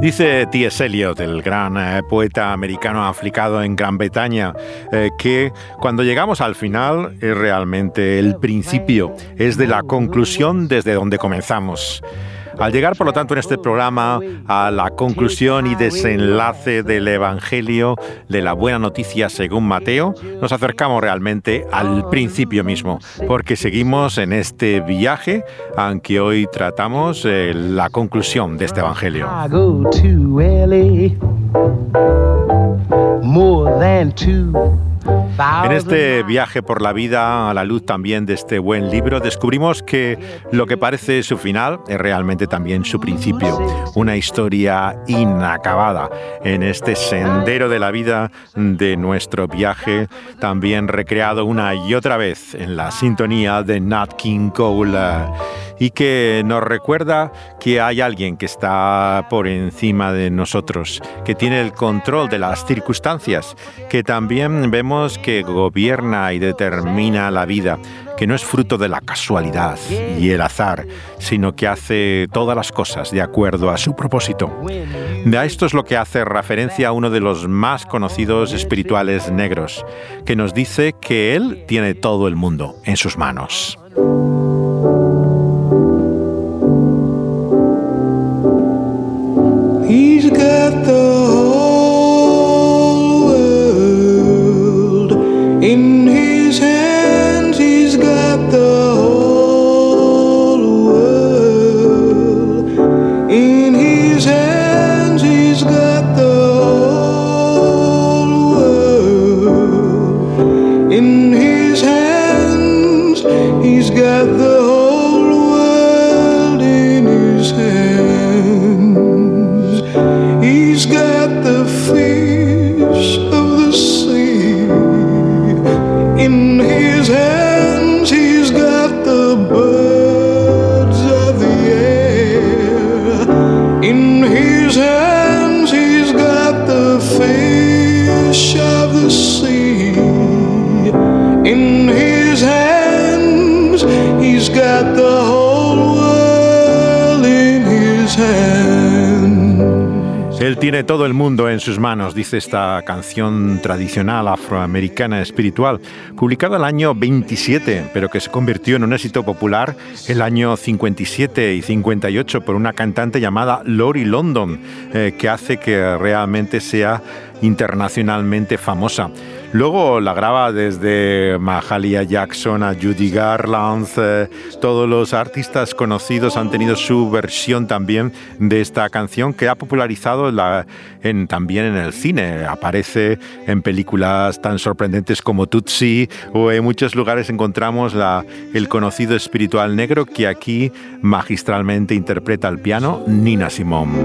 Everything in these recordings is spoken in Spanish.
Dice T.S. Eliot, el gran eh, poeta americano africano en Gran Bretaña, eh, que cuando llegamos al final es realmente el principio, es de la conclusión desde donde comenzamos. Al llegar, por lo tanto, en este programa a la conclusión y desenlace del Evangelio de la buena noticia según Mateo, nos acercamos realmente al principio mismo, porque seguimos en este viaje, aunque hoy tratamos eh, la conclusión de este Evangelio. En este viaje por la vida, a la luz también de este buen libro, descubrimos que lo que parece su final es realmente también su principio, una historia inacabada en este sendero de la vida de nuestro viaje, también recreado una y otra vez en la sintonía de Nat King Cole y que nos recuerda que hay alguien que está por encima de nosotros, que tiene el control de las circunstancias, que también vemos que gobierna y determina la vida, que no es fruto de la casualidad y el azar, sino que hace todas las cosas de acuerdo a su propósito. A esto es lo que hace referencia a uno de los más conocidos espirituales negros, que nos dice que Él tiene todo el mundo en sus manos. En sus manos, dice esta canción tradicional afroamericana espiritual, publicada el año 27, pero que se convirtió en un éxito popular el año 57 y 58 por una cantante llamada Lori London, eh, que hace que realmente sea internacionalmente famosa. Luego la graba desde Mahalia Jackson a Judy Garland. Eh, todos los artistas conocidos han tenido su versión también de esta canción que ha popularizado en, también en el cine. Aparece en películas tan sorprendentes como Tutsi o en muchos lugares encontramos el conocido espiritual negro que aquí magistralmente interpreta al piano Nina Simone.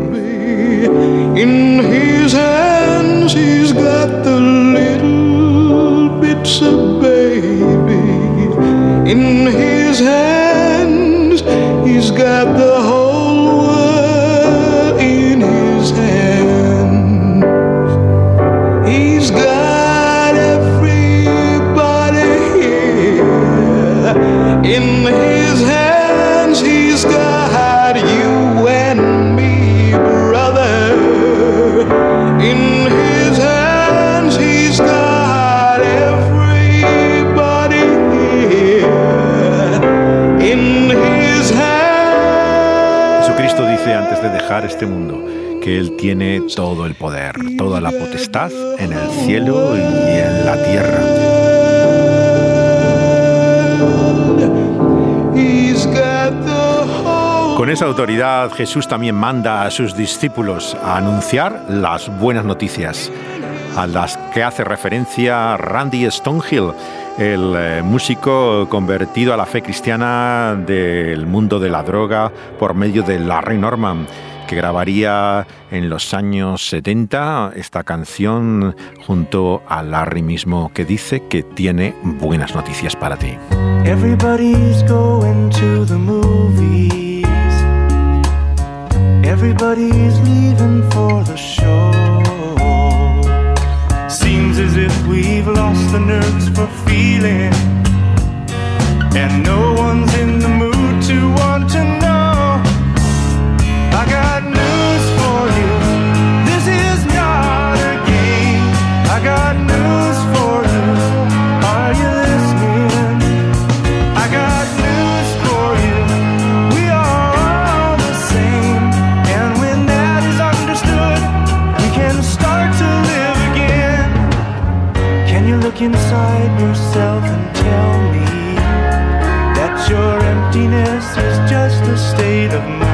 It's a baby in his hands. He's got the whole world in his hands. He's got everybody here in his antes de dejar este mundo que Él tiene todo el poder, toda la potestad en el cielo y en la tierra. Con esa autoridad Jesús también manda a sus discípulos a anunciar las buenas noticias, a las que hace referencia Randy Stonehill, el eh, músico convertido a la fe cristiana del mundo de la droga por medio de Larry Norman que grabaría en los años 70 esta canción junto a Larry mismo que dice que tiene buenas noticias para ti. Everybody's going to the movies. Everybody's leaving for the show. We've lost the nerves for feeling. And no one's in the look inside yourself and tell me that your emptiness is just a state of mind?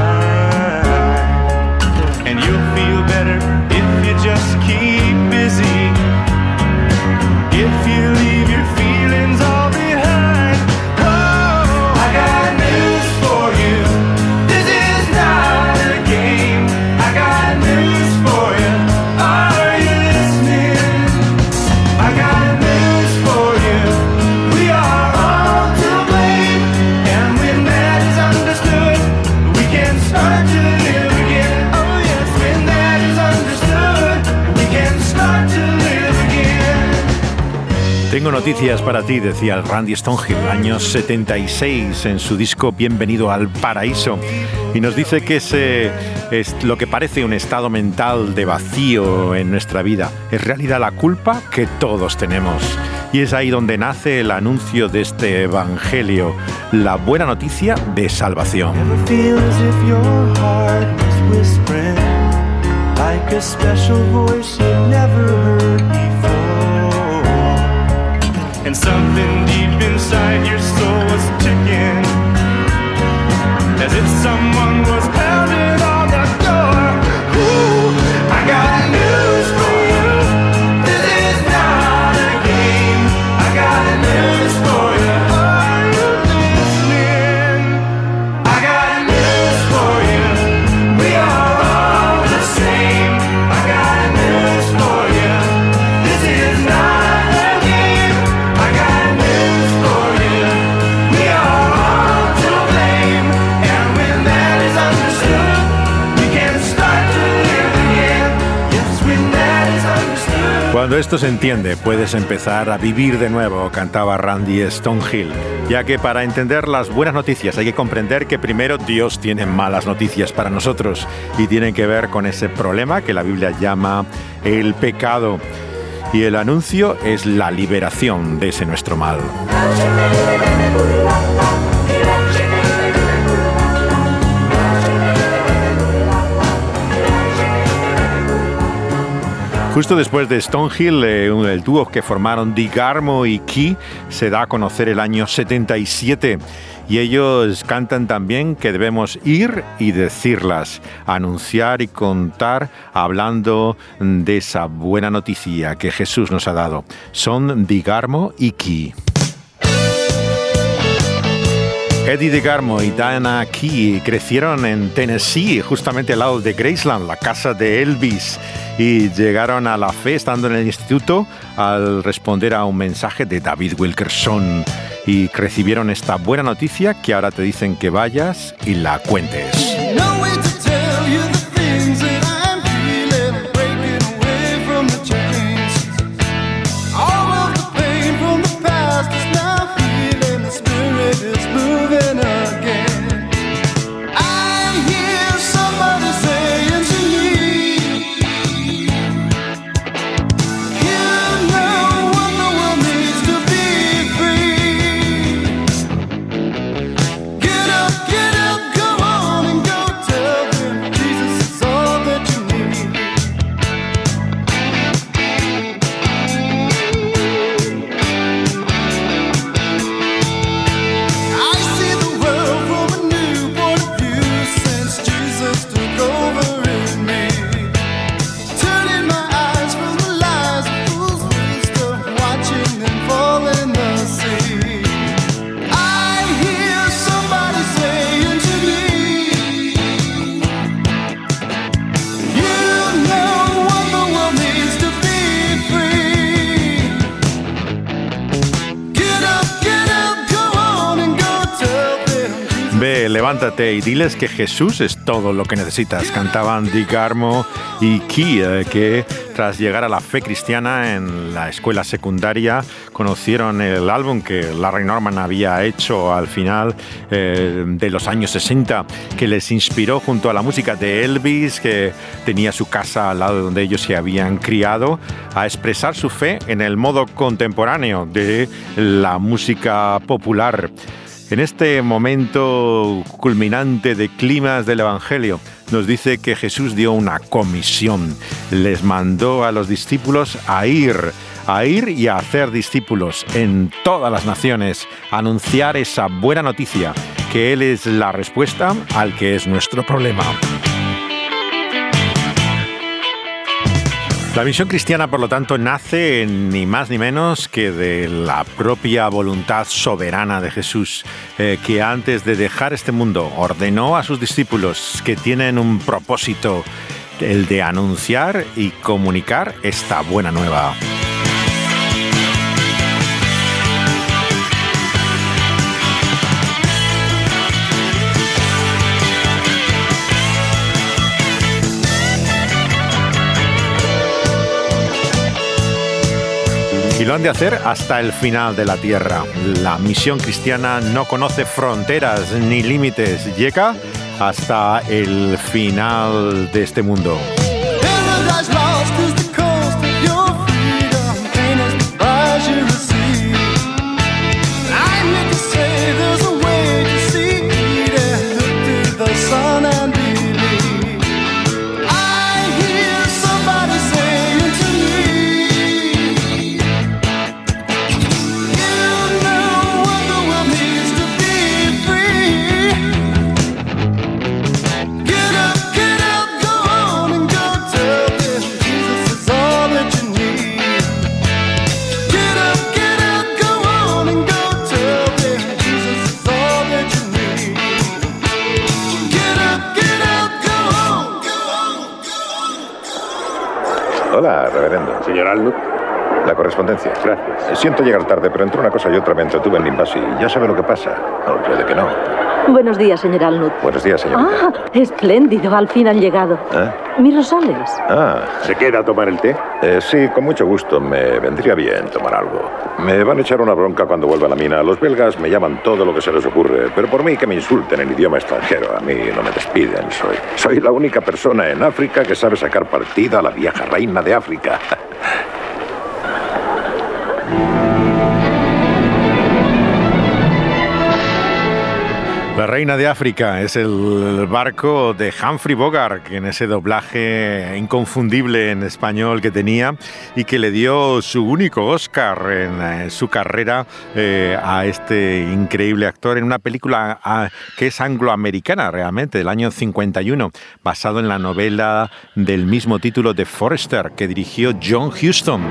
Noticias para ti, decía Randy Stonehill, año 76, en su disco Bienvenido al Paraíso. Y nos dice que ese es lo que parece un estado mental de vacío en nuestra vida. Es realidad la culpa que todos tenemos. Y es ahí donde nace el anuncio de este Evangelio, la buena noticia de salvación. And something deep inside your soul was ticking. As if esto se entiende, puedes empezar a vivir de nuevo, cantaba Randy Stonehill, ya que para entender las buenas noticias hay que comprender que primero Dios tiene malas noticias para nosotros y tienen que ver con ese problema que la Biblia llama el pecado. Y el anuncio es la liberación de ese nuestro mal. Justo después de Stonehill, eh, el dúo que formaron Digarmo y Key se da a conocer el año 77 y ellos cantan también que debemos ir y decirlas, anunciar y contar hablando de esa buena noticia que Jesús nos ha dado. Son Digarmo y Key. Eddie DeGarmo y Diana Key crecieron en Tennessee, justamente al lado de Graceland, la casa de Elvis, y llegaron a la fe estando en el instituto al responder a un mensaje de David Wilkerson y recibieron esta buena noticia que ahora te dicen que vayas y la cuentes. Levántate y diles que Jesús es todo lo que necesitas. Cantaban Di Garmo y Kia, que tras llegar a la fe cristiana en la escuela secundaria conocieron el álbum que Larry Norman había hecho al final eh, de los años 60, que les inspiró junto a la música de Elvis, que tenía su casa al lado de donde ellos se habían criado, a expresar su fe en el modo contemporáneo de la música popular. En este momento culminante de climas del Evangelio, nos dice que Jesús dio una comisión. Les mandó a los discípulos a ir, a ir y a hacer discípulos en todas las naciones, anunciar esa buena noticia, que Él es la respuesta al que es nuestro problema. La misión cristiana, por lo tanto, nace ni más ni menos que de la propia voluntad soberana de Jesús, eh, que antes de dejar este mundo ordenó a sus discípulos que tienen un propósito, el de anunciar y comunicar esta buena nueva. De hacer hasta el final de la tierra. La misión cristiana no conoce fronteras ni límites. Llega hasta el final de este mundo. Señor Alnut, La correspondencia. gracias. Siento llegar tarde, pero entre una cosa y otra me entretuve en Limbasi. Ya sabe lo que pasa. O puede que no. Buenos días, señor Alnut. Buenos días, señorita. Ah, espléndido, al fin han llegado. ¿Eh? Mis rosales. Ah, ¿Se queda a tomar el té? eh, sí, con mucho gusto. Me vendría bien tomar algo. Me van a echar una bronca cuando vuelva a la mina. Los belgas me llaman todo lo que se les ocurre, pero por mí que me insulten en idioma extranjero. A mí no me despiden. Soy, soy la única persona en África que sabe sacar partida a la vieja reina de África. La Reina de África es el barco de Humphrey Bogart, que en ese doblaje inconfundible en español que tenía y que le dio su único Oscar en eh, su carrera eh, a este increíble actor en una película ah, que es angloamericana realmente, del año 51, basado en la novela del mismo título de Forrester que dirigió John Huston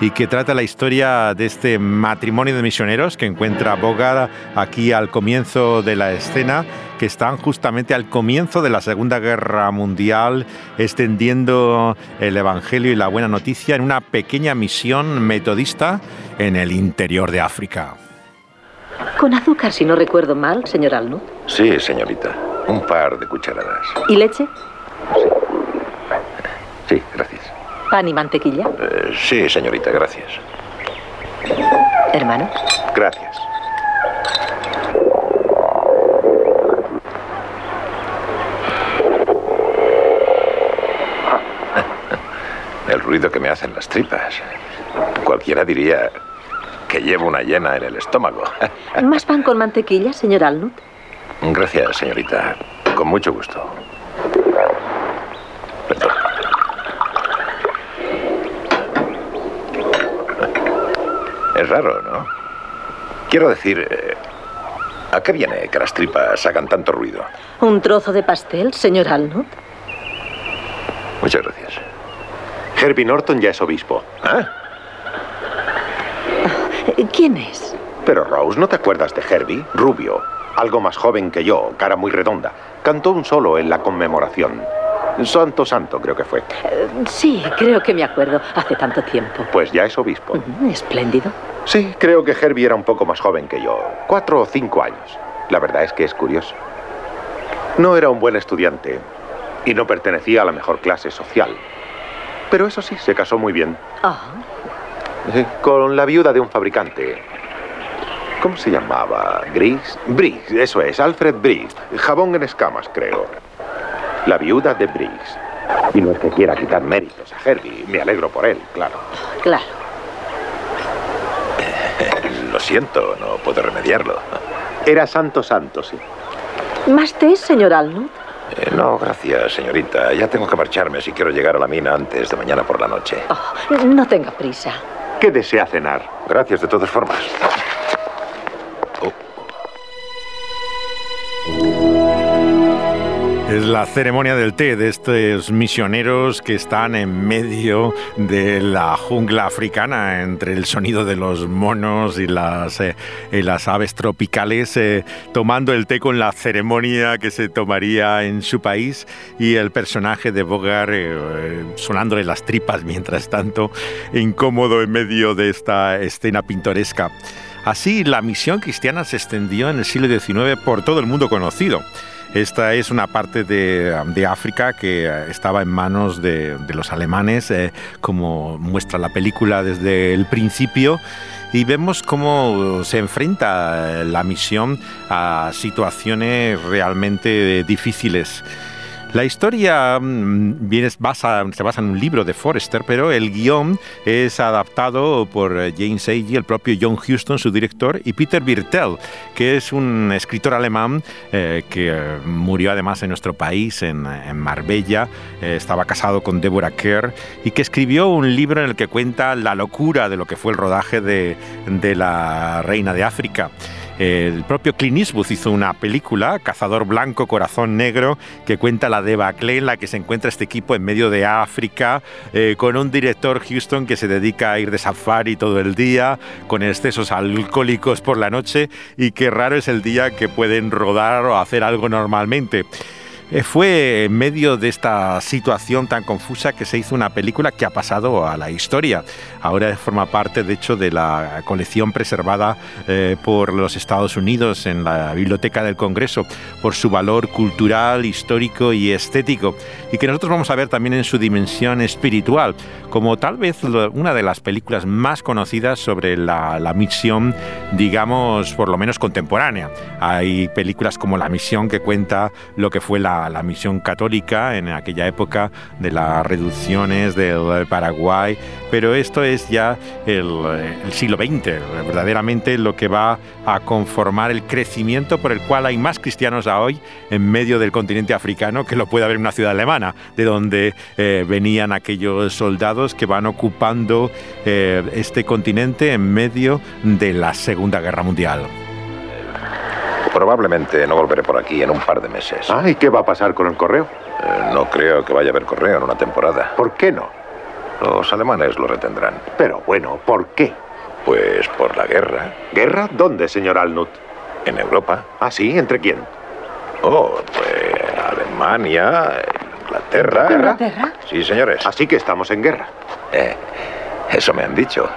y que trata la historia de este matrimonio de misioneros que encuentra Bogart aquí al comienzo de la escena, que están justamente al comienzo de la Segunda Guerra Mundial, extendiendo el Evangelio y la buena noticia en una pequeña misión metodista en el interior de África. Con azúcar, si no recuerdo mal, señor Alnut. Sí, señorita. Un par de cucharadas. ¿Y leche? Sí, gracias. ¿Pan y mantequilla? Eh, sí, señorita, gracias. Hermano. Gracias. El ruido que me hacen las tripas. Cualquiera diría que llevo una llena en el estómago. ¿Más pan con mantequilla, señor Alnut? Gracias, señorita. Con mucho gusto. Perdón. Es raro, ¿no? Quiero decir, eh, ¿a qué viene que las tripas hagan tanto ruido? ¿Un trozo de pastel, señor Alnut? Muchas gracias. Herbie Norton ya es obispo. ¿Ah? Eh, ¿Quién es? Pero Rose, ¿no te acuerdas de Herbie? Rubio, algo más joven que yo, cara muy redonda. Cantó un solo en la conmemoración. Santo Santo creo que fue. Eh, sí, creo que me acuerdo. Hace tanto tiempo. Pues ya es obispo. Espléndido. Sí, creo que Herbie era un poco más joven que yo. Cuatro o cinco años. La verdad es que es curioso. No era un buen estudiante y no pertenecía a la mejor clase social. Pero eso sí, se casó muy bien. Ah, Sí, Con la viuda de un fabricante. ¿Cómo se llamaba? ¿Briggs? Briggs, eso es, Alfred Briggs. Jabón en escamas, creo. La viuda de Briggs. Y no es que quiera quitar méritos a Herbie. Me alegro por él, claro. claro. Lo siento, no puedo remediarlo. Era santo santo, sí. ¿Más té, señor Alnut? Eh, no, gracias, señorita. Ya tengo que marcharme si quiero llegar a la mina antes de mañana por la noche. Oh, no tenga prisa. ¿Qué desea cenar? Gracias de todas formas. Es la ceremonia del té de estos misioneros que están en medio de la jungla africana, entre el sonido de los monos y las, eh, y las aves tropicales, eh, tomando el té con la ceremonia que se tomaría en su país y el personaje de Bogart eh, sonándole las tripas mientras tanto, incómodo en medio de esta escena pintoresca. Así, la misión cristiana se extendió en el siglo XIX por todo el mundo conocido. Esta es una parte de, de África que eh, estaba en manos de, de los alemanes, eh, como muestra la película desde el principio. Y vemos cómo se enfrenta eh, la misión a situaciones realmente difíciles. La historia mm, se basa en un libro de Forrester, pero el guion es adaptado por eh, James Agee, el propio John Huston, su director, y Peter Birtel, que es un escritor alemán eh, que eh, murió además en nuestro país, en, Marbella. Estaba casado con Deborah Kerr y que escribió un libro en el que cuenta la locura de lo que fue el rodaje de, de La Reina de África. El propio Clint Eastwood hizo una película, Cazador Blanco, Corazón Negro, que cuenta la debacle en la que se encuentra este equipo en medio de África, eh, con un director Houston que se dedica a ir de safari todo el día, con excesos alcohólicos por la noche, y que raro es el día que pueden rodar o hacer algo normalmente. Eh, Fue en medio de esta situación tan confusa que se hizo una película que ha pasado a la historia. Ahora forma parte, de hecho, de la colección preservada eh, por los Estados Unidos en la Biblioteca del Congreso por su valor cultural, histórico y estético. Y que nosotros vamos a ver también en su dimensión espiritual, como tal vez una de las películas más conocidas sobre la misión, digamos, por lo menos contemporánea. Hay películas como La Misión que cuenta lo que fue la, la misión católica en aquella época de las reducciones del Paraguay, pero esto es ya el, siglo XX, verdaderamente lo que va a conformar el crecimiento por el cual hay más cristianos a hoy en medio del continente africano que lo puede haber en una ciudad alemana, de donde eh, venían aquellos soldados que van ocupando eh, este continente en medio de la Segunda Guerra Mundial. Probablemente no volveré por aquí en un par de meses. Ah, ¿y qué va a pasar con el correo? Eh, no creo que vaya a haber correo en una temporada. ¿Por qué no? Los alemanes lo retendrán. Pero bueno, ¿por qué? Pues por la guerra. ¿Guerra? ¿Dónde, señor Alnut? En Europa. Ah, sí, ¿entre quién? Oh, pues Alemania, Inglaterra. ¿Inglaterra? Sí, señores. Así que estamos en guerra. Eh, eso me han dicho.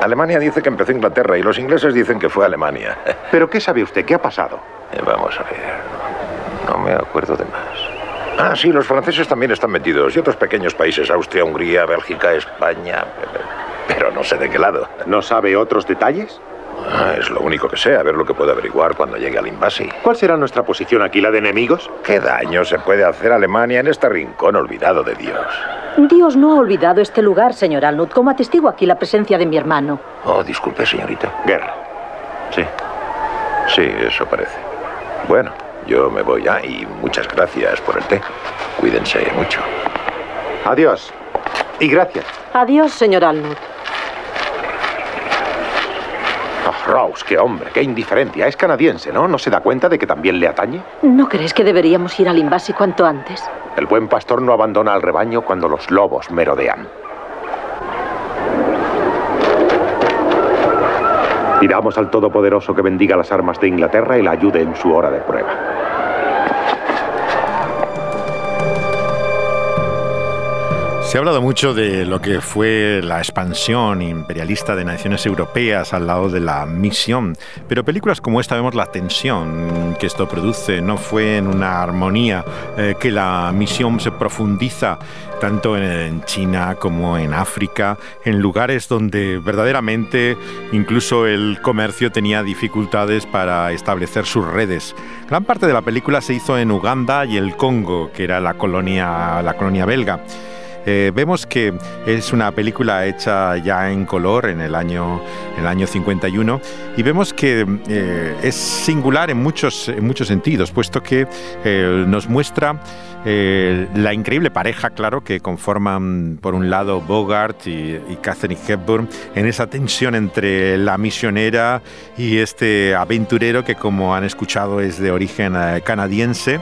Alemania dice que empezó Inglaterra y los ingleses dicen que fue Alemania. ¿Pero qué sabe usted? ¿Qué ha pasado? Eh, Vamos a ver. No me acuerdo de más. Ah, sí, los franceses también están metidos. Y otros pequeños países, Austria, Hungría, Bélgica, España. Pero no sé de qué lado. ¿No sabe otros detalles? Ah, es lo único que sé, a ver lo que puedo averiguar cuando llegue al Invasi. ¿Cuál será nuestra posición aquí, la de enemigos? ¿Qué daño se puede hacer a Alemania en este rincón olvidado de Dios? Dios no ha olvidado este lugar, señor Alnut, como atestigo aquí la presencia de mi hermano. Oh, disculpe, señorita. Guerra. Sí. Sí, eso parece. Bueno, yo me voy ya y muchas gracias por el té. Cuídense mucho. Adiós. Y gracias. Adiós, señor Alnut. Oh, Rose, qué hombre, qué indiferencia. Es canadiense, ¿no? ¿No se da cuenta de que también le atañe? ¿No crees que deberíamos ir al Invasi cuanto antes? El buen pastor no abandona al rebaño cuando los lobos merodean. Pidamos al Todopoderoso que bendiga las armas de Inglaterra y la ayude en su hora de prueba. Se ha hablado mucho de lo que fue la expansión imperialista de naciones europeas al lado de la misión, pero películas como esta vemos la tensión que esto produce. No fue en una armonía eh, que la misión se profundiza tanto en China como en África, en lugares donde verdaderamente incluso el comercio tenía dificultades para establecer sus redes. Gran parte de la película se hizo en Uganda y el Congo, que era la colonia, la colonia belga. Eh, vemos que es una película hecha ya en color en el año, en el año 51 y vemos que eh, es singular en muchos, en muchos sentidos, puesto que eh, nos muestra la increíble pareja, claro, que conforman por un lado Bogart y, y, Catherine Hepburn en esa tensión entre la misionera y este aventurero que, como han escuchado, es de origen canadiense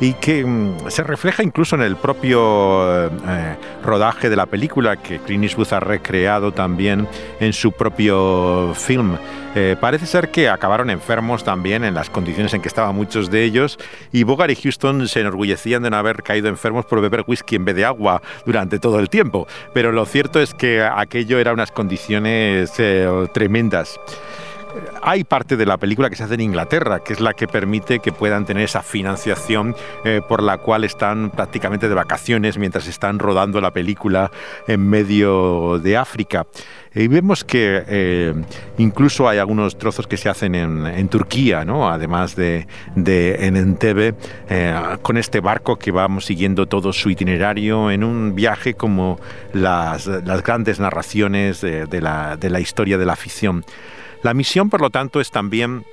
y que mm, se refleja incluso en el propio eh, rodaje de la película que Clint Eastwood ha recreado también en su propio film. Eh, parece ser que acabaron enfermos también en las condiciones en que estaban muchos de ellos y Bogart y Houston se enorgullecían de no haber caído enfermos por beber whisky en vez de agua durante todo el tiempo. Pero lo cierto es que aquello era unas condiciones eh, tremendas hay parte de la película que se hace en Inglaterra, que es la que permite que puedan tener esa financiación eh, por la cual están prácticamente de vacaciones mientras están rodando la película en medio de África. Y vemos que eh, incluso hay algunos trozos que se hacen en, Turquía, ¿no? además de, en Entebbe, eh, con este barco que vamos siguiendo todo su itinerario en un viaje como las, grandes narraciones de, la, de la historia de la ficción. La misión, por lo tanto, es también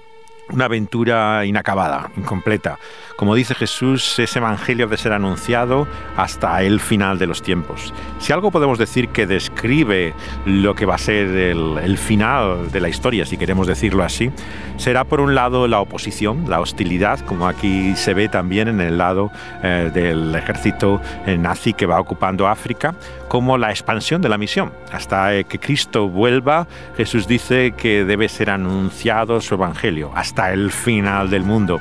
una aventura inacabada, incompleta. Como dice Jesús, ese evangelio debe ser anunciado hasta el final de los tiempos. Si algo podemos decir que describe lo que va a ser el, final de la historia, si queremos decirlo así, será por un lado la oposición, la hostilidad, como aquí se ve también en el lado eh, del ejército nazi que va ocupando África, como la expansión de la misión. Hasta eh, que Cristo vuelva, Jesús dice que debe ser anunciado su evangelio hasta el final del mundo.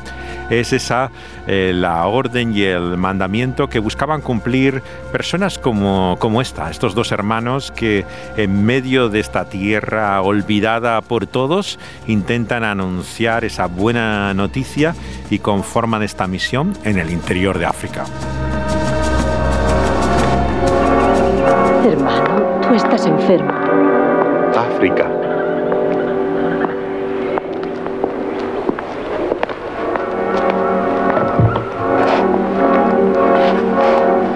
Es esa eh, la orden y el mandamiento que buscaban cumplir personas como, como esta, estos dos hermanos que en medio de esta tierra olvidada por todos intentan anunciar esa buena noticia y conforman esta misión en el interior de África. Hermano, tú estás enfermo. África.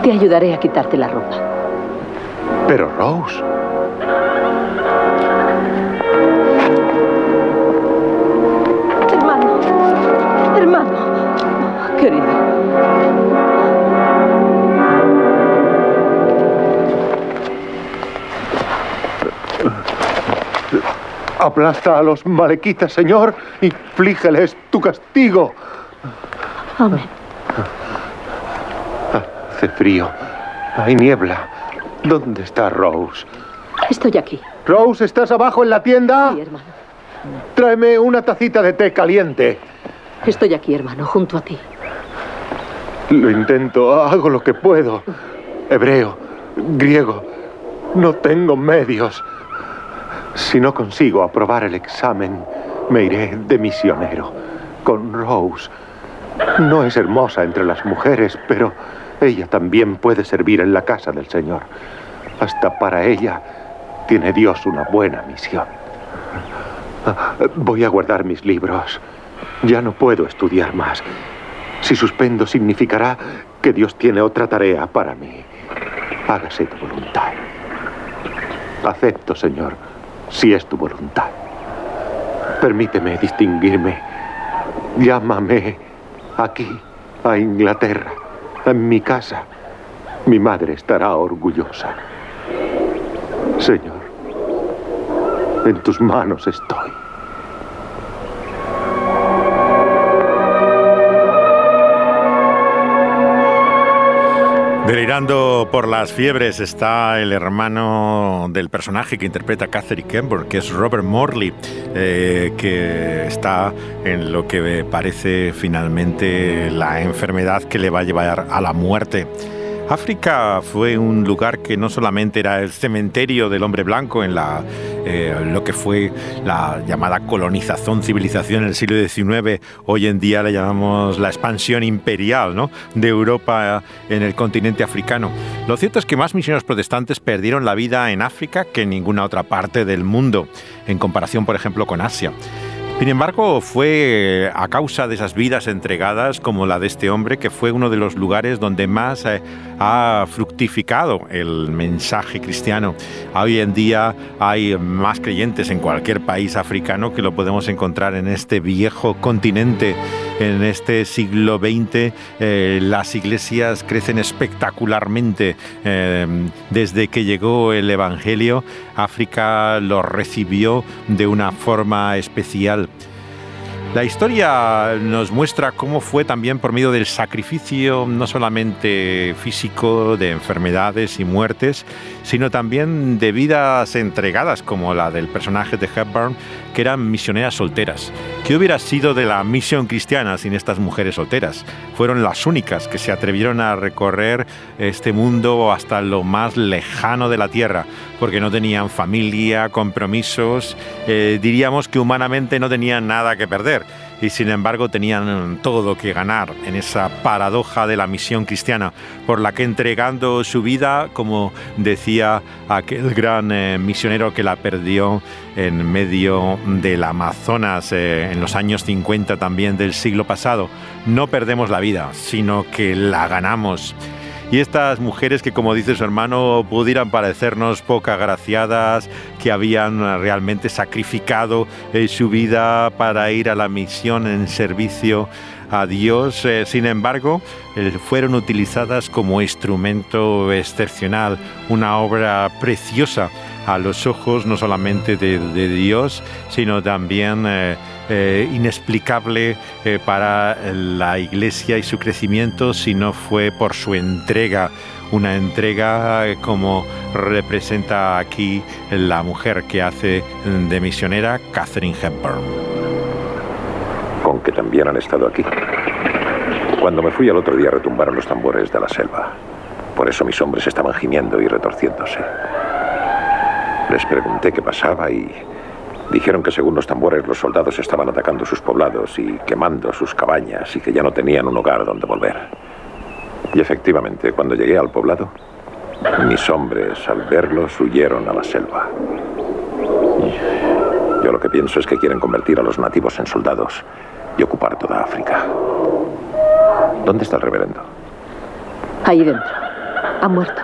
Te ayudaré a quitarte la ropa. Pero Rose. Aplasta a los malequitas, Señor, y flígeles tu castigo. Amén. Hace frío. Hay niebla. ¿Dónde está Rose? Estoy aquí. Rose, ¿estás abajo en la tienda? Sí, hermano. Tráeme una tacita de té caliente. Estoy aquí, hermano, junto a ti. Lo intento, hago lo que puedo. Hebreo, griego. No tengo medios. Si no consigo aprobar el examen, me iré de misionero con Rose. No es hermosa entre las mujeres, pero ella también puede servir en la casa del Señor. Hasta para ella tiene Dios una buena misión. Voy a guardar mis libros. Ya no puedo estudiar más. Si suspendo significará que Dios tiene otra tarea para mí. Hágase tu voluntad. Acepto, Señor, si es tu voluntad. Permíteme distinguirme. Llámame aquí, a Inglaterra, en mi casa. Mi madre estará orgullosa. Señor, en tus manos estoy. Delirando por las fiebres está el hermano del personaje que interpreta Catherine Kemper, que es Robert Morley, eh, que está en lo que parece finalmente la enfermedad que le va a llevar a la muerte. África fue un lugar que no solamente era el cementerio del hombre blanco en la, eh, lo que fue la llamada colonización, civilización en el siglo XIX, hoy en día le llamamos la expansión imperial ¿no? de Europa en el continente africano. Lo cierto es que más misioneros protestantes perdieron la vida en África que en ninguna otra parte del mundo, en comparación, por ejemplo, con Asia. Sin embargo, fue a causa de esas vidas entregadas como la de este hombre que fue uno de los lugares donde más eh, ha fructificado el mensaje cristiano. Hoy en día hay más creyentes en cualquier país africano que lo podemos encontrar en este viejo continente. En este siglo XX eh, las iglesias crecen espectacularmente. Eh, desde que llegó el Evangelio, África lo recibió de una forma especial. La historia nos muestra cómo fue también por medio del sacrificio, no solamente físico, de enfermedades y muertes, sino también de vidas entregadas, como la del personaje de Hepburn, que eran misioneras solteras. ¿Qué hubiera sido de la misión cristiana sin estas mujeres solteras? Fueron las únicas que se atrevieron a recorrer este mundo hasta lo más lejano de la tierra, porque no tenían familia, compromisos, eh, diríamos que humanamente no tenían nada que perder y sin embargo tenían todo que ganar en esa paradoja de la misión cristiana, por la que entregando su vida, como decía aquel gran eh, misionero que la perdió en medio del Amazonas eh, en los años 50 también del siglo pasado, no perdemos la vida, sino que la ganamos y estas mujeres que, como dice su hermano, pudieran parecernos poco agraciadas, que habían realmente sacrificado eh, su vida para ir a la misión en servicio a Dios, eh, sin embargo, eh, fueron utilizadas como instrumento excepcional, una obra preciosa a los ojos no solamente de, Dios, sino también eh, inexplicable eh, para la iglesia y su crecimiento si no fue por su entrega, una entrega eh, como representa aquí la mujer que hace de misionera Catherine Hepburn. Con que también han estado aquí. Cuando me fui al otro día retumbaron los tambores de la selva. Por eso mis hombres estaban gimiendo y retorciéndose. Les pregunté qué pasaba y Dijeron que según los tambores los soldados estaban atacando sus poblados y quemando sus cabañas y que ya no tenían un hogar donde volver. Y efectivamente, cuando llegué al poblado, mis hombres al verlos huyeron a la selva. Yo lo que pienso es que quieren convertir a los nativos en soldados y ocupar toda África. ¿Dónde está el reverendo? Ahí dentro. Ha muerto.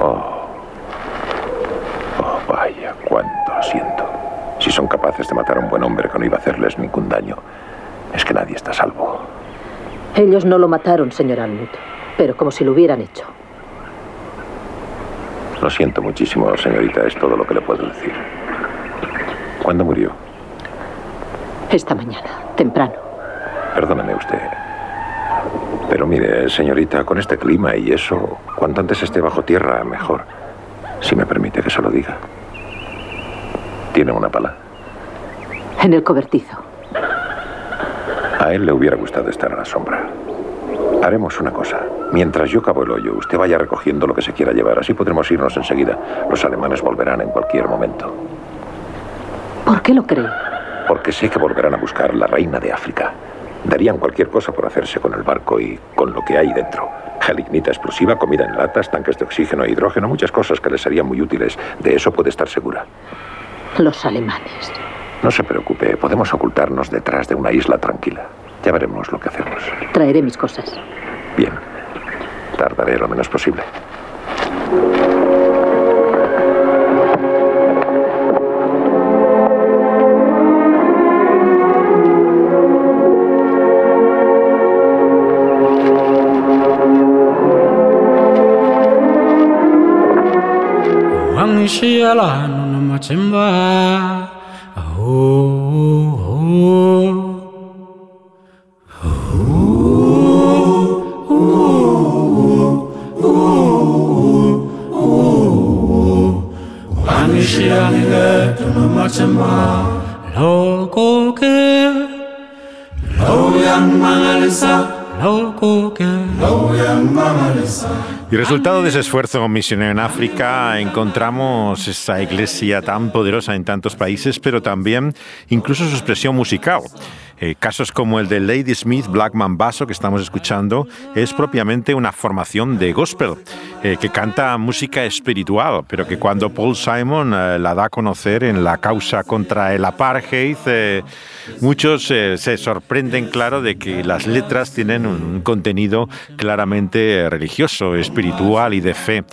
Oh. Oh, vaya, cuánto siento. Si son capaces de matar a un buen hombre que no iba a hacerles ningún daño, es que nadie está a salvo. Ellos no lo mataron, señor Almut, pero como si lo hubieran hecho. Lo siento muchísimo, señorita, es todo lo que le puedo decir. ¿Cuándo murió? Esta mañana, temprano. Perdóneme usted. Pero mire, señorita, con este clima y eso, cuanto antes esté bajo tierra, mejor. Si me permite que se lo diga. ¿Tiene una pala? En el cobertizo. A él le hubiera gustado estar a la sombra. Haremos una cosa. Mientras yo cavo el hoyo, usted vaya recogiendo lo que se quiera llevar. Así podremos irnos enseguida. Los alemanes volverán en cualquier momento. ¿Por qué lo cree? Porque sé que volverán a buscar la reina de África. Darían cualquier cosa por hacerse con el barco y con lo que hay dentro. Gelignita explosiva, comida en latas, tanques de oxígeno e hidrógeno, muchas cosas que les serían muy útiles. De eso puede estar segura. Los alemanes. No se preocupe, podemos ocultarnos detrás de una isla tranquila. Ya veremos lo que hacemos. Traeré mis cosas. Bien. Tardaré lo menos posible. Timber. Y resultado de ese esfuerzo misionero en África encontramos esa iglesia tan poderosa en tantos países, pero también incluso su expresión musical. Eh, casos como el de Lady Smith Blackman Basso que estamos escuchando es propiamente una formación de gospel eh, que canta música espiritual, pero que cuando Paul Simon eh, la da a conocer en la causa contra el apartheid, muchos se sorprenden, claro, de que las letras tienen un contenido claramente religioso, espiritual y de fe.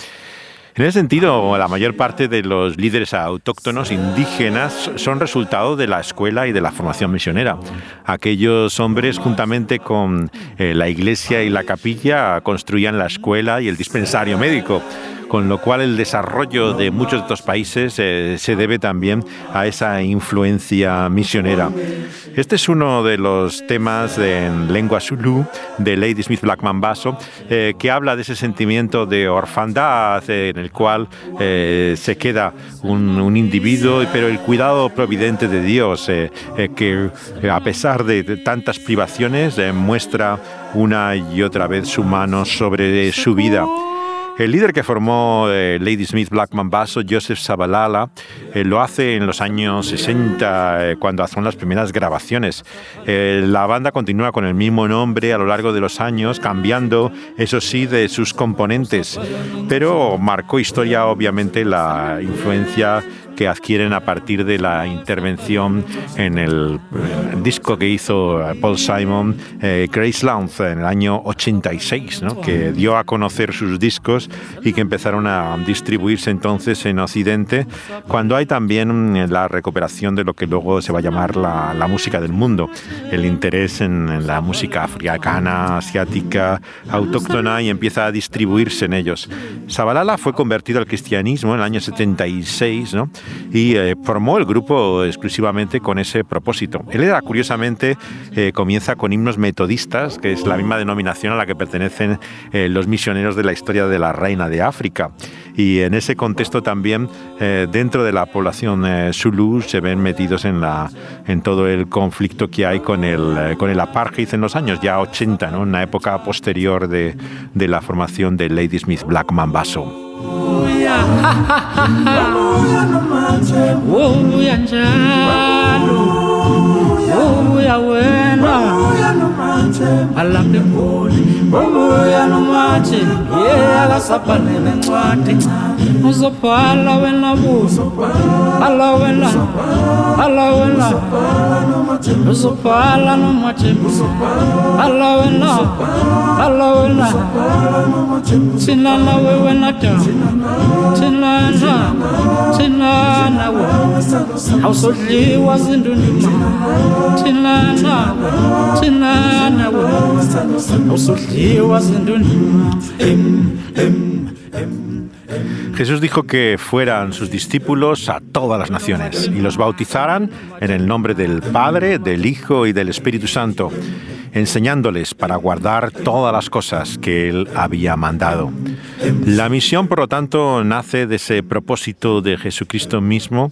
En ese sentido, la mayor parte de los líderes autóctonos indígenas son resultado de la escuela y de la formación misionera. Aquellos hombres, juntamente con eh, la iglesia y la capilla, construían la escuela y el dispensario médico con lo cual el desarrollo de muchos de estos países eh, se debe también a esa influencia misionera. Este es uno de los temas en lengua Zulu de Lady Smith Blackman Basso, eh, que habla de ese sentimiento de orfandad eh, en el cual se queda un, un, individuo, pero el cuidado providente de Dios, que a pesar de, de tantas privaciones muestra una y otra vez su mano sobre su vida. El líder que formó eh, Lady Smith Blackman Basso, Joseph Sabalala, eh, lo hace en los años 60, eh, cuando hacen las primeras grabaciones. la banda continúa con el mismo nombre a lo largo de los años, cambiando, eso sí, de sus componentes, pero marcó historia, obviamente, la influencia que adquieren a partir de la intervención en el, disco que hizo Paul Simon, eh, Grace Lounge, en el año 86, ¿no? que dio a conocer sus discos y que empezaron a distribuirse entonces en Occidente, cuando hay también la recuperación de lo que luego se va a llamar la, la música del mundo, el interés en, en la música africana, asiática, autóctona y empieza a distribuirse en ellos. Sabalala fue convertido al cristianismo en el año 76, ¿no? Y eh, formó el grupo exclusivamente con ese propósito. Él era, curiosamente, eh, comienza con himnos metodistas, que es la misma denominación a la que pertenecen eh, los misioneros de la historia de la Reina de África. Y en ese contexto también, dentro de la población Zulu, se ven metidos en, la, en todo el conflicto que hay con el, con el apartheid en los años ya 80, ¿no? una época posterior de, de la formación de Lady Smith Black Mambazo. Uya njalo Uya wena Alaphe mboni Uya nomathi Yeah akasabhalele ncwadi Uzobhala wena buso Hala wena. Hala wena. Uzobhala nomathi Hala wena. Hala wena. Thina nawe wena da Thina na. Thina nawe. Awusodliwa zindunduma Thina nawe Thina nawe Jesús dijo que fueran sus discípulos a todas las naciones y los bautizaran en el nombre del Padre, del Hijo y del Espíritu Santo, enseñándoles para guardar todas las cosas que Él había mandado. La misión, por lo tanto, nace de ese propósito de Jesucristo mismo,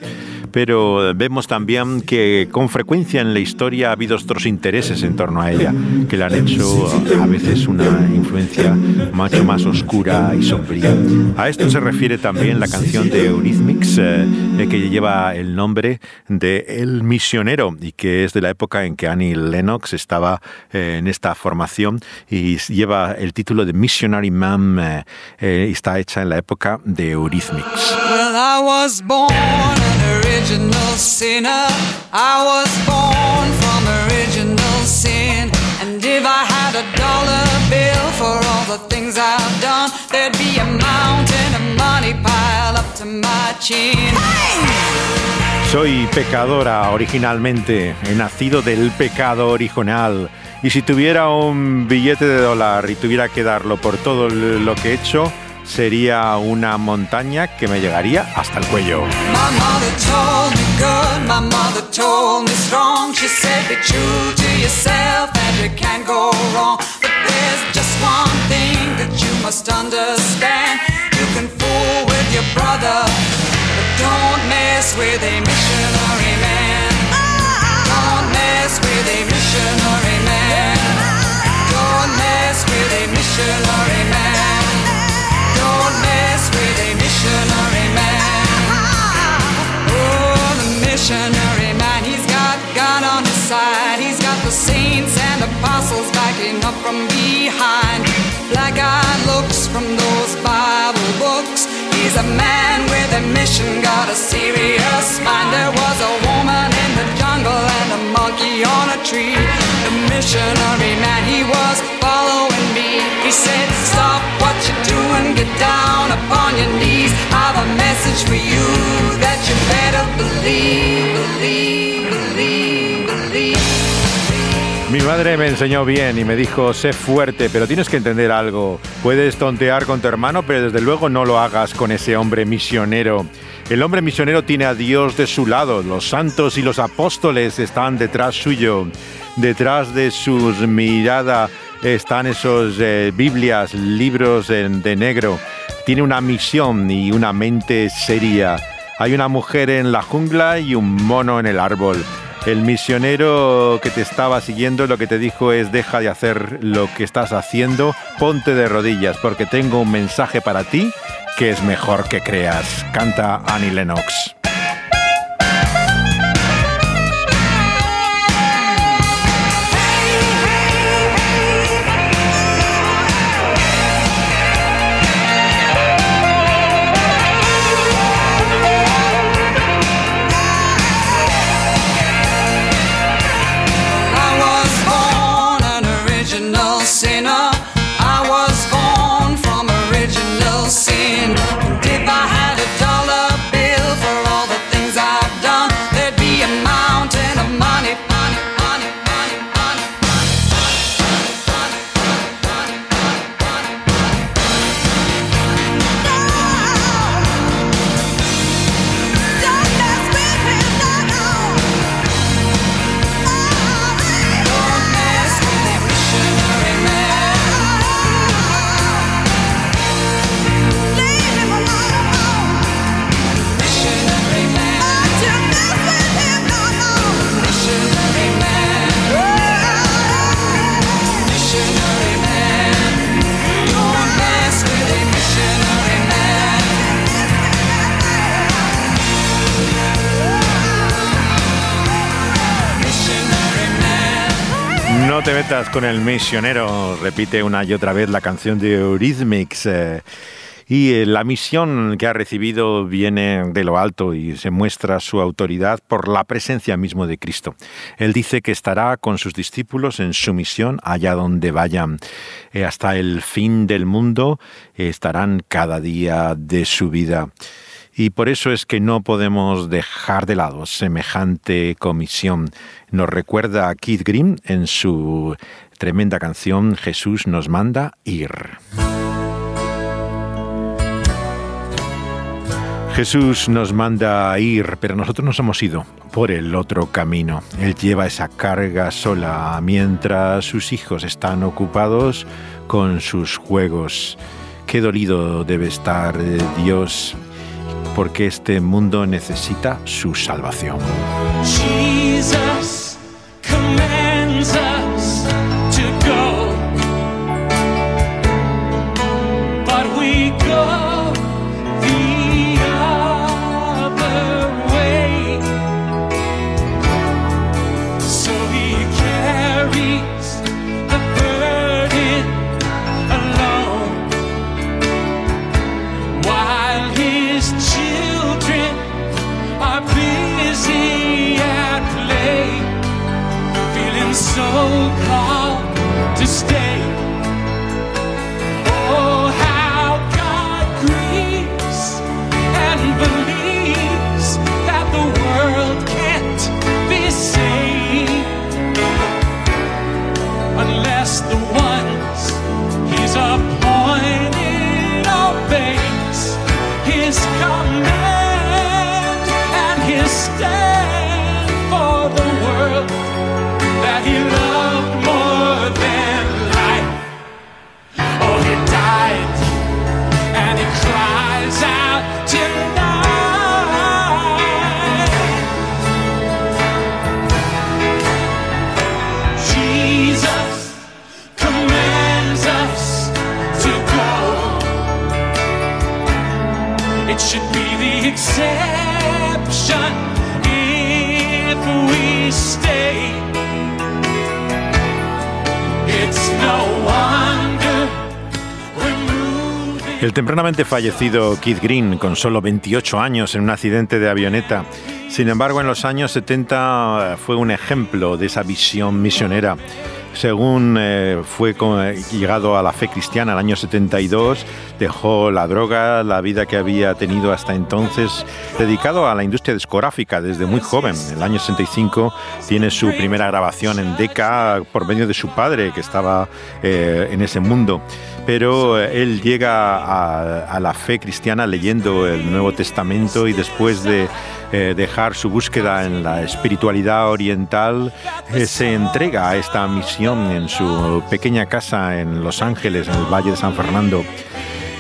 pero vemos también que con frecuencia en la historia ha habido otros intereses en torno a ella, que le han hecho a veces una influencia mucho más oscura y sombría. A esto se refiere también la canción de Eurythmics, eh, que lleva el nombre de El Misionero y que es de la época en que Annie Lennox estaba en esta formación y lleva el título de Missionary Man eh, eh, y está hecha en la época de Eurythmics. Well, I was born an original sinner. I was born from original sin. And if I had a dollar bill for all the things I've done, there'd be a mountain of money piled up to my chin. Soy pecadora originalmente, he nacido del pecado original. Y si tuviera un billete de dólar y tuviera que darlo por todo lo que he hecho, sería una montaña que me llegaría hasta el cuello. Your brother, but don't mess with a missionary man. Mess with a missionary man. Don't mess with a missionary man. Don't mess with a missionary man. Oh, the missionary man, he's got God on his side. He's got the saints and apostles backing up from behind. Black eyed looks from those Bible books. He's a man with a mission, got a serious mind. There was a woman jungle and a monkey on a tree. The missionary man, he was following me. He said, Stop what you're doing, get down upon your knees. I've a message for you that you better believe, believe, believe, believe. Mi madre me enseñó bien y me dijo, sé fuerte, pero tienes que entender algo. Puedes tontear con tu hermano, pero desde luego no lo hagas con ese hombre misionero. El hombre misionero tiene a Dios de su lado, los santos y los apóstoles están detrás suyo. Detrás de sus miradas están esos eh, Biblias, libros de negro. Tiene una misión y una mente seria. Hay una mujer en la jungla y un mono en el árbol. El misionero que te estaba siguiendo lo que te dijo es deja de hacer lo que estás haciendo, ponte de rodillas porque tengo un mensaje para ti que es mejor que creas. Canta Annie Lennox. Te metas con el misionero, repite una y otra vez la canción de Eurythmics. eh, y eh, la misión que ha recibido viene de lo alto y se muestra su autoridad por la presencia mismo de Cristo. Él dice que estará con sus discípulos en su misión allá donde vayan. Eh, hasta el fin del mundo estarán cada día de su vida. Y por eso es que no podemos dejar de lado semejante comisión. Nos recuerda a Keith Green en su tremenda canción Jesús nos manda ir. Jesús nos manda a ir, pero nosotros nos hemos ido por el otro camino. Él lleva esa carga sola mientras sus hijos están ocupados con sus juegos. Qué dolido debe estar Dios porque este mundo necesita su salvación. Tempranamente fallecido Keith Green, con solo 28 años en un accidente de avioneta, sin embargo en los años 70 fue un ejemplo de esa visión misionera. Según eh, fue eh, llegado a la fe cristiana el año 72, dejó la droga, la vida que había tenido hasta entonces, dedicado a la industria discográfica desde muy joven. En el año 65 tiene su primera grabación en Decca por medio de su padre, que estaba eh, en ese mundo. Pero él llega a, la fe cristiana leyendo el Nuevo Testamento y después de dejar su búsqueda en la espiritualidad oriental, se entrega a esta misión en su pequeña casa en Los Ángeles, en el Valle de San Fernando.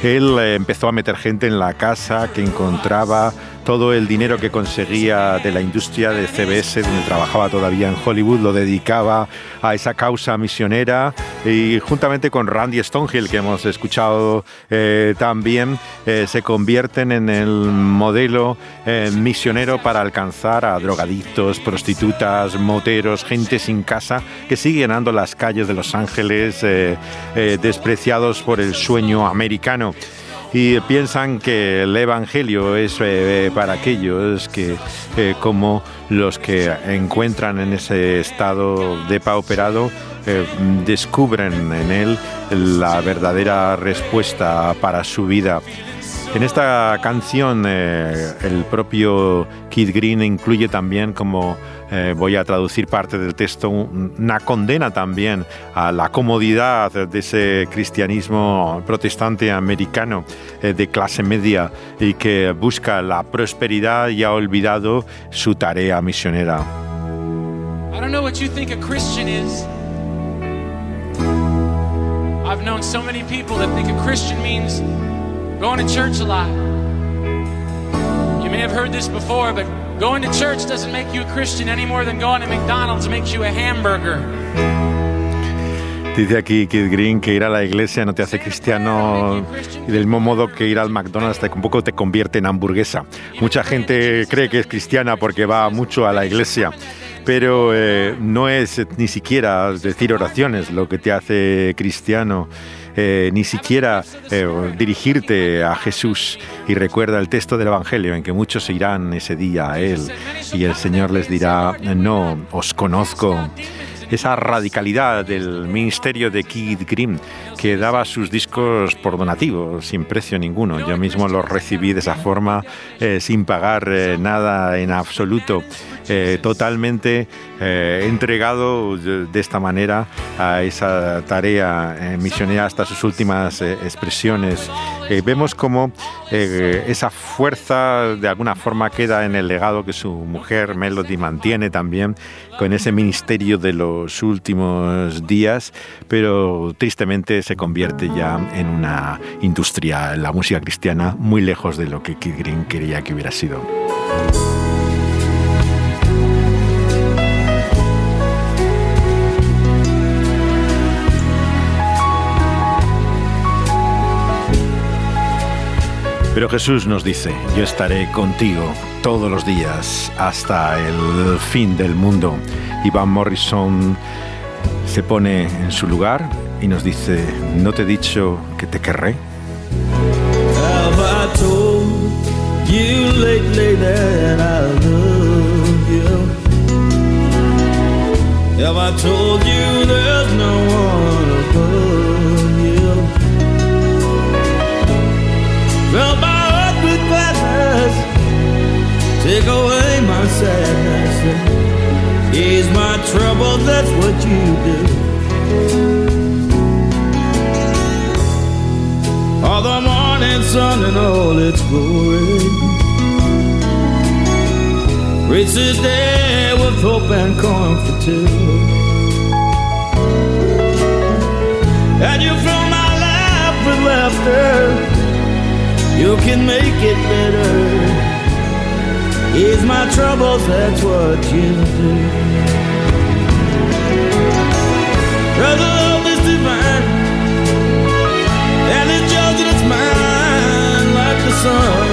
Él eh, empezó a meter gente en la casa que encontraba todo el dinero que conseguía de la industria de CBS, donde trabajaba todavía en Hollywood, lo dedicaba a esa causa misionera. Y juntamente con Randy Stonehill, que hemos escuchado eh, también, eh, se convierten en el modelo eh, misionero para alcanzar a drogadictos, prostitutas, moteros, gente sin casa que sigue llenando las calles de Los Ángeles despreciados por el sueño americano y piensan que el Evangelio es eh, para aquellos que, eh, como los que encuentran en ese estado depauperado, eh, descubren en él la verdadera respuesta para su vida. En esta canción eh, el propio Keith Green incluye también, como eh, voy a traducir parte del texto, un- una condena también a la comodidad de ese cristianismo protestante americano eh, de clase media y que busca la prosperidad y ha olvidado su tarea misionera. I don't know what you think a Christian is. I've known so many people that think a Christian means going to church a lot. You may have heard this before, but going to church doesn't make you a Christian any more than going to McDonald's makes you a hamburger. Dice aquí Keith Green que ir a la iglesia no te hace cristiano y del mismo modo que ir al McDonald's te, un poco te convierte en hamburguesa. Mucha gente cree que es cristiana porque va mucho a la iglesia, pero eh, no es ni siquiera decir oraciones lo que te hace cristiano. Eh, ni siquiera eh, dirigirte a Jesús. Y recuerda el texto del Evangelio en que muchos irán ese día a Él. Y el Señor les dirá, no, os conozco esa radicalidad del ministerio de Keith Green, que daba sus discos por donativo, sin precio ninguno. Yo mismo los recibí de esa forma, eh, sin pagar eh, nada en absoluto, eh, totalmente eh, entregado de, esta manera a esa tarea misionera hasta sus últimas expresiones. Vemos como eh, esa fuerza de alguna forma queda en el legado que su mujer Melody mantiene también con ese ministerio de los últimos días, pero tristemente se convierte ya en una industria, la música cristiana, muy lejos de lo que Keith Green quería que hubiera sido. Pero Jesús nos dice, yo estaré contigo todos los días hasta el fin del mundo. Y Van Morrison se pone en su lugar y nos dice, ¿no te he dicho que te querré? Take away my sadness, ease my trouble. That's what you do. All the morning sun and all its glory. Reach the day with hope and comfort too. And you fill my life with laughter. You can make it better. Ease my troubles, that's what you do. Brother, love is divine, and it's yours and it's mine, like the sun.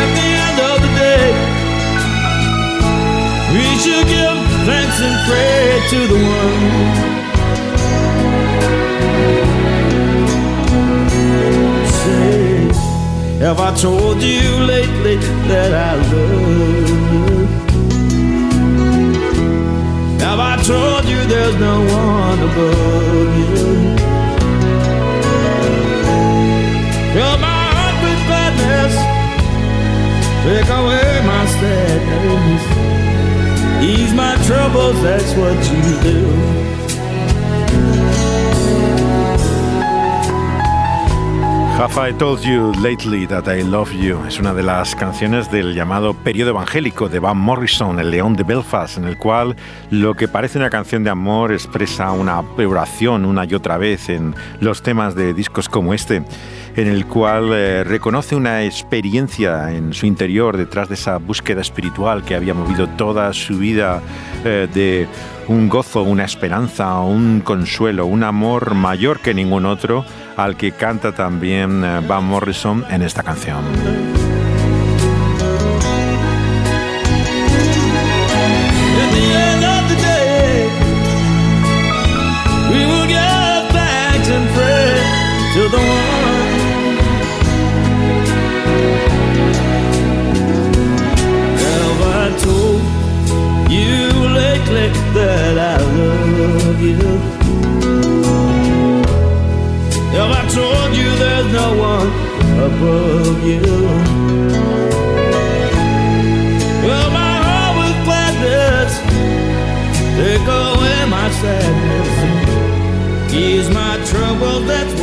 At the end of the day, we should give thanks and pray to the one. Have I told you lately that I love you? Have I told you there's no one above you? Fill my heart with gladness, take away my sadness, ease my troubles. That's what you do. Have I Told You Lately That I Love You es una de las canciones del llamado periodo evangélico de Van Morrison, el León de Belfast, en el cual lo que parece una canción de amor expresa una oración una y otra vez en los temas de discos como este, en el cual eh, reconoce una experiencia en su interior detrás de esa búsqueda espiritual que había movido toda su vida eh, de un gozo, una esperanza, un consuelo, un amor mayor que ningún otro al que canta también eh, Van Morrison en esta canción.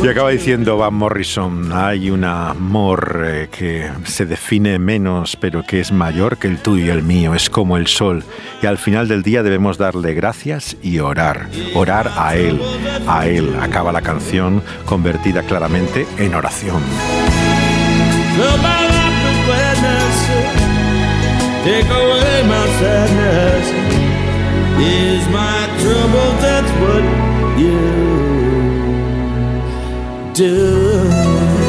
Y acaba diciendo Van Morrison, hay un amor eh, que se define menos, pero que es mayor que el tuyo y el mío, es como el sol. Y al final del día debemos darle gracias y orar, orar a Él, a Él. Acaba la canción convertida claramente en oración. Fill my life with gladness, take away my sadness, ease my trouble. That's what you do.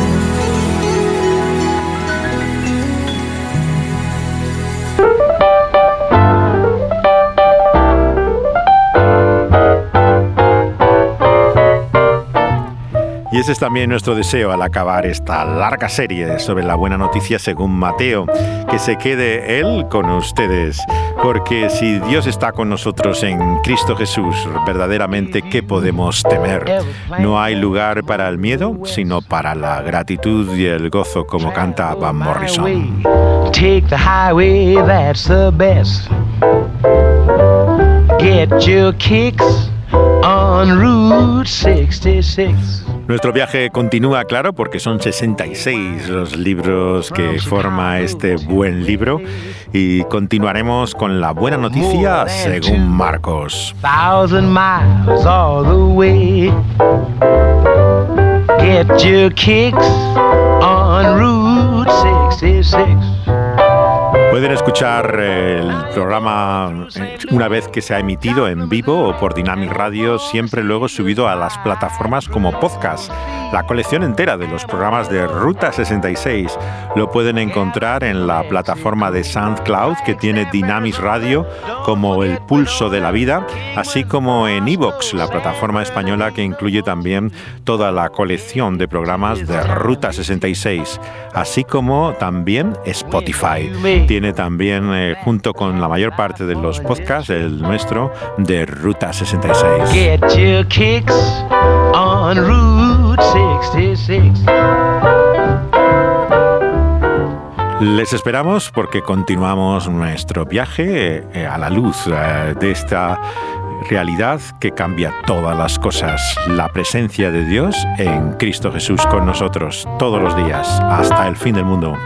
Y ese es también nuestro deseo al acabar esta larga serie sobre la buena noticia según Mateo, que se quede Él con ustedes, porque si Dios está con nosotros en Cristo Jesús, verdaderamente, ¿qué podemos temer? No hay lugar para el miedo, sino para la gratitud y el gozo, como canta Van Morrison. Take the highway, that's the best. Get your kicks on Route 66. Nuestro viaje continúa, claro, porque son 66 los libros que forma este buen libro y continuaremos con la buena noticia según Marcos. Thousand miles all the way. Get your kicks on Route 66. Pueden escuchar el programa eh, una vez que se ha emitido en vivo o por Dynamic Radio, siempre luego subido a las plataformas como podcast. La colección entera de los programas de Ruta 66 lo pueden encontrar en la plataforma de SoundCloud que tiene Dynamic Radio como El Pulso de la Vida, así como en Evox, la plataforma española que incluye también toda la colección de programas de Ruta 66, así como también Spotify. También, eh, junto con la mayor parte de los podcasts, el nuestro de Ruta 66. Get your kicks on Route 66. Les esperamos porque continuamos nuestro viaje eh, a la luz eh, de esta realidad que cambia todas las cosas. La presencia de Dios en Cristo Jesús con nosotros todos los días hasta el fin del mundo.